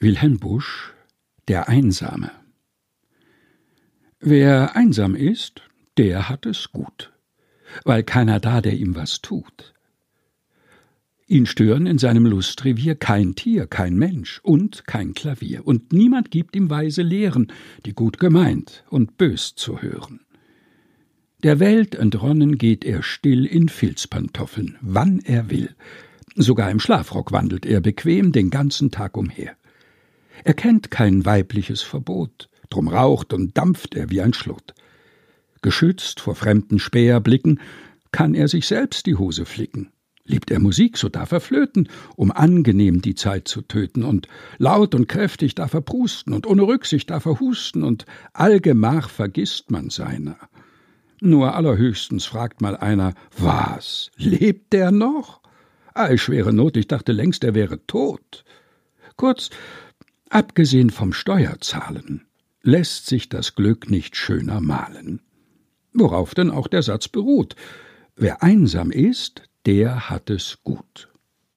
Wilhelm Busch Der Einsame Wer einsam ist, der hat es gut, weil keiner da, der ihm was tut. Ihn stören in seinem Lustrevier kein Tier, kein Mensch und kein Klavier, und niemand gibt ihm weise Lehren, die gut gemeint und bös zu hören. Der Welt entronnen geht er still in Filzpantoffeln, wann er will. Sogar im Schlafrock wandelt er bequem den ganzen Tag umher. Er kennt kein weibliches Verbot, drum raucht und dampft er wie ein Schlot. Geschützt vor fremden Späherblicken kann er sich selbst die Hose flicken. Liebt er Musik, so darf er flöten, um angenehm die Zeit zu töten, und laut und kräftig darf er prusten, und ohne Rücksicht darf er husten, und allgemach vergisst man seiner. Nur allerhöchstens fragt mal einer, was, lebt der noch? Ei, schwere Not, ich dachte längst, er wäre tot. Kurz, abgesehen vom Steuerzahlen, lässt sich das Glück nicht schöner malen. Worauf denn auch der Satz beruht. Wer einsam ist, der hat es gut.